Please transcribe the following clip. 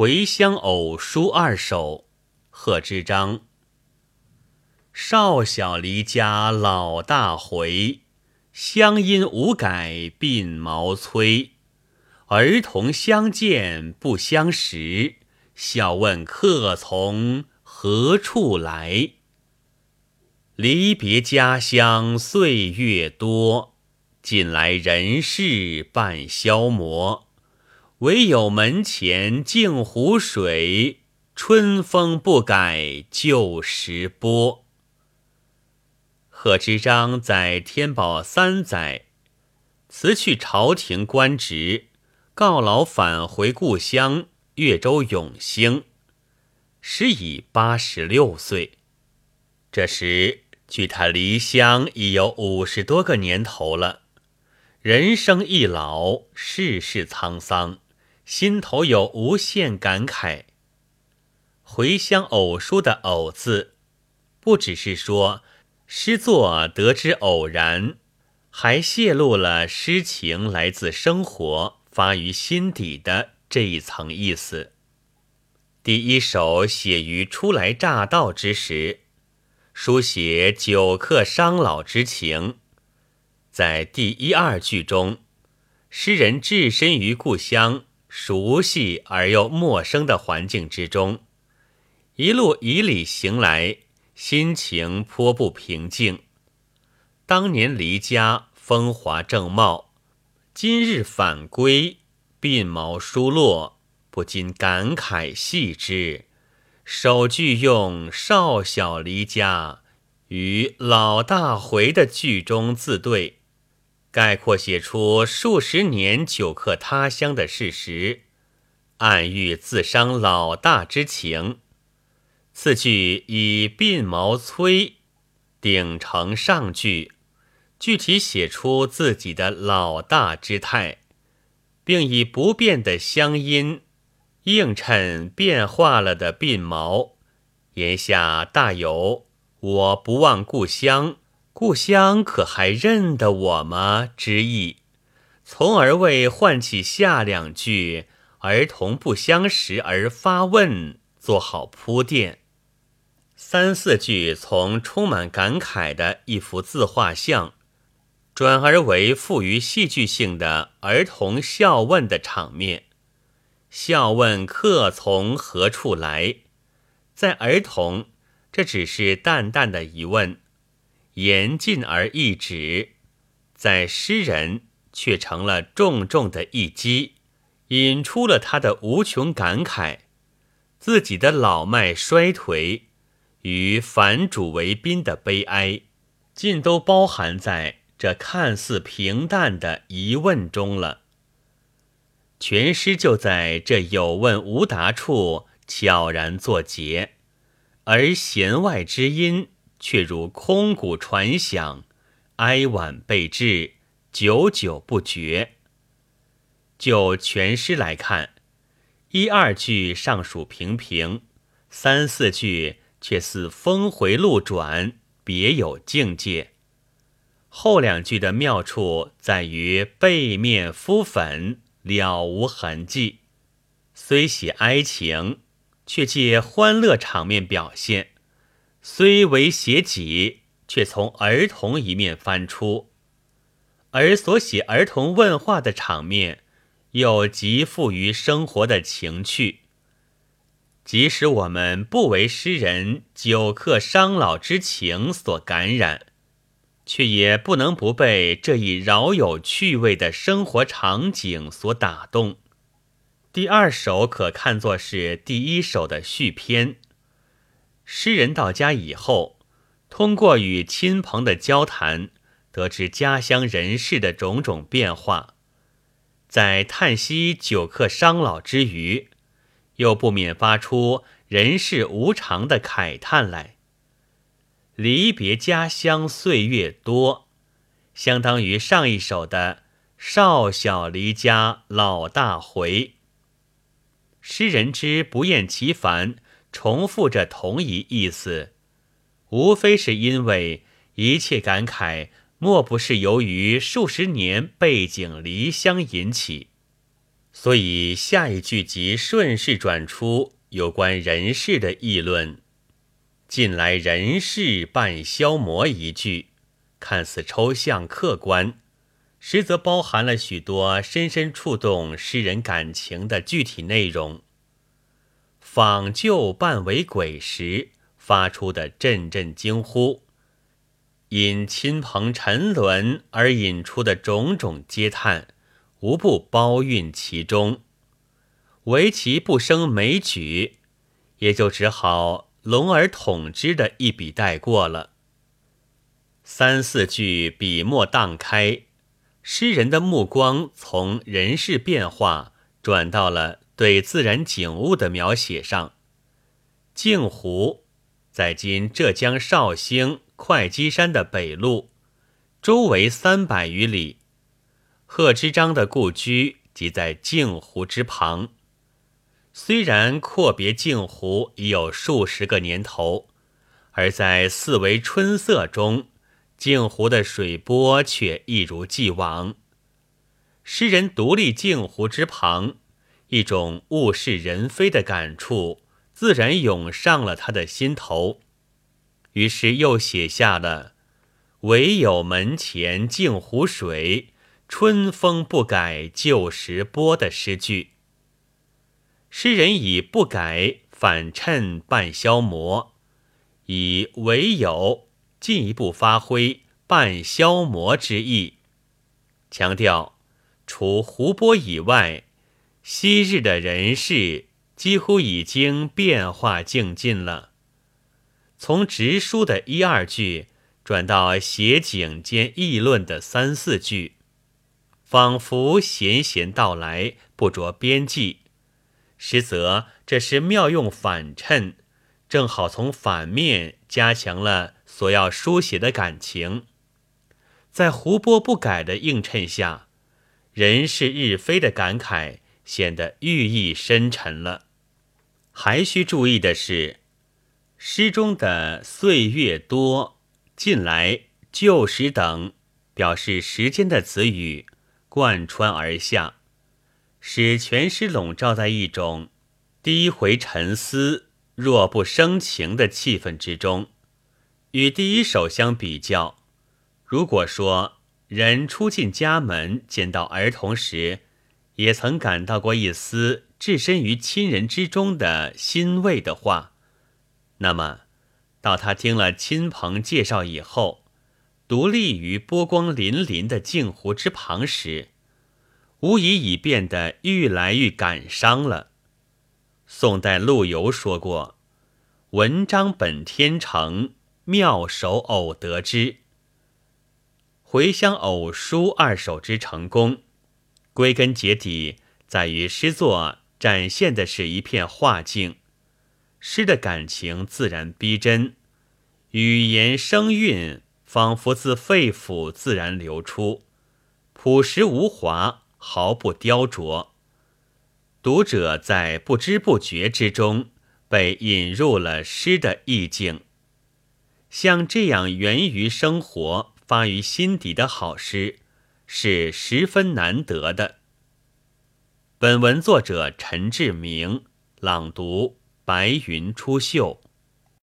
回乡偶书二首，贺知章。少小离家老大回，乡音无改鬓毛衰。儿童相见不相识，笑问客从何处来。离别家乡岁月多，近来人事半消磨。唯有门前镜湖水，春风不改旧时波。贺知章在天宝三载，辞去朝廷官职，告老返回故乡越州永兴，时已八十六岁。这时距他离乡已有五十多个年头了，人生易老，世事沧桑。心头有无限感慨。回乡偶书的“偶”字，不只是说诗作得之偶然，还泄露了诗情来自生活、发于心底的这一层意思。第一首写于初来乍到之时，书写久客伤老之情。在第一二句中，诗人置身于故乡。熟悉而又陌生的环境之中，一路以礼行来，心情颇不平静。当年离家风华正茂，今日返归鬓毛疏落，不禁感慨系之。首句用“少小离家”与“老大回”的句中自对。概括写出数十年久客他乡的事实，暗喻自伤老大之情。次句以鬓毛催顶成上句，具体写出自己的老大之态，并以不变的乡音映衬变化了的鬓毛，言下大有我不忘故乡。故乡可还认得我吗？之意，从而为唤起下两句儿童不相识而发问做好铺垫。三四句从充满感慨的一幅自画像，转而为富于戏剧性的儿童笑问的场面。笑问客从何处来，在儿童，这只是淡淡的疑问。言尽而意止，在诗人却成了重重的一击，引出了他的无穷感慨，自己的老迈衰颓与反主为宾的悲哀，尽都包含在这看似平淡的疑问中了。全诗就在这有问无答处悄然作结，而弦外之音。却如空谷传响，哀婉备至，久久不绝。就全诗来看，一二句尚属平平，三四句却似峰回路转，别有境界。后两句的妙处在于背面敷粉，了无痕迹，虽写哀情，却借欢乐场面表现。虽为写己，却从儿童一面翻出，而所写儿童问话的场面，又极富于生活的情趣。即使我们不为诗人久客伤老之情所感染，却也不能不被这一饶有趣味的生活场景所打动。第二首可看作是第一首的续篇。诗人到家以后，通过与亲朋的交谈，得知家乡人事的种种变化，在叹息久客伤老之余，又不免发出人世无常的慨叹来。离别家乡岁月多，相当于上一首的“少小离家老大回”。诗人之不厌其烦。重复着同一意思，无非是因为一切感慨，莫不是由于数十年背井离乡引起。所以下一句即顺势转出有关人事的议论。近来人事半消磨一句，看似抽象客观，实则包含了许多深深触动诗人感情的具体内容。访旧半为鬼时发出的阵阵惊呼，因亲朋沉沦而引出的种种嗟叹。无不包蕴其中，唯其不生枚举，也就只好笼而统之的一笔带过了。三四句笔墨荡开，诗人的目光从人事变化转到了对自然景物的描写上。镜湖在今浙江绍兴会稽山的北麓，周围三百余里。贺知章的故居即在镜湖之旁，虽然阔别镜湖已有数十个年头，而在四维春色中，镜湖的水波却一如既往。诗人独立镜湖之旁，一种物是人非的感触自然涌上了他的心头，于是又写下了“唯有门前镜湖水”。春风不改旧时波的诗句，诗人以不改反衬半消磨，以唯有进一步发挥半消磨之意，强调除湖波以外，昔日的人事几乎已经变化尽尽了。从直书的一二句转到写景兼议论的三四句。仿佛闲闲道来，不着边际。实则这是妙用反衬，正好从反面加强了所要书写的感情。在湖波不改的映衬下，人事日非的感慨显得寓意深沉了。还需注意的是，诗中的岁月多、近来、旧时等表示时间的词语。贯穿而下，使全诗笼罩在一种低回沉思、若不生情的气氛之中。与第一首相比较，如果说人初进家门见到儿童时，也曾感到过一丝置身于亲人之中的欣慰的话，那么到他听了亲朋介绍以后，独立于波光粼粼的镜湖之旁时，无疑已变得愈来愈感伤了。宋代陆游说过：“文章本天成，妙手偶得之。”回乡偶书二首之成功，归根结底在于诗作展现的是一片画境，诗的感情自然逼真，语言声韵。仿佛自肺腑自然流出，朴实无华，毫不雕琢。读者在不知不觉之中被引入了诗的意境。像这样源于生活、发于心底的好诗，是十分难得的。本文作者陈志明朗读：白云出岫。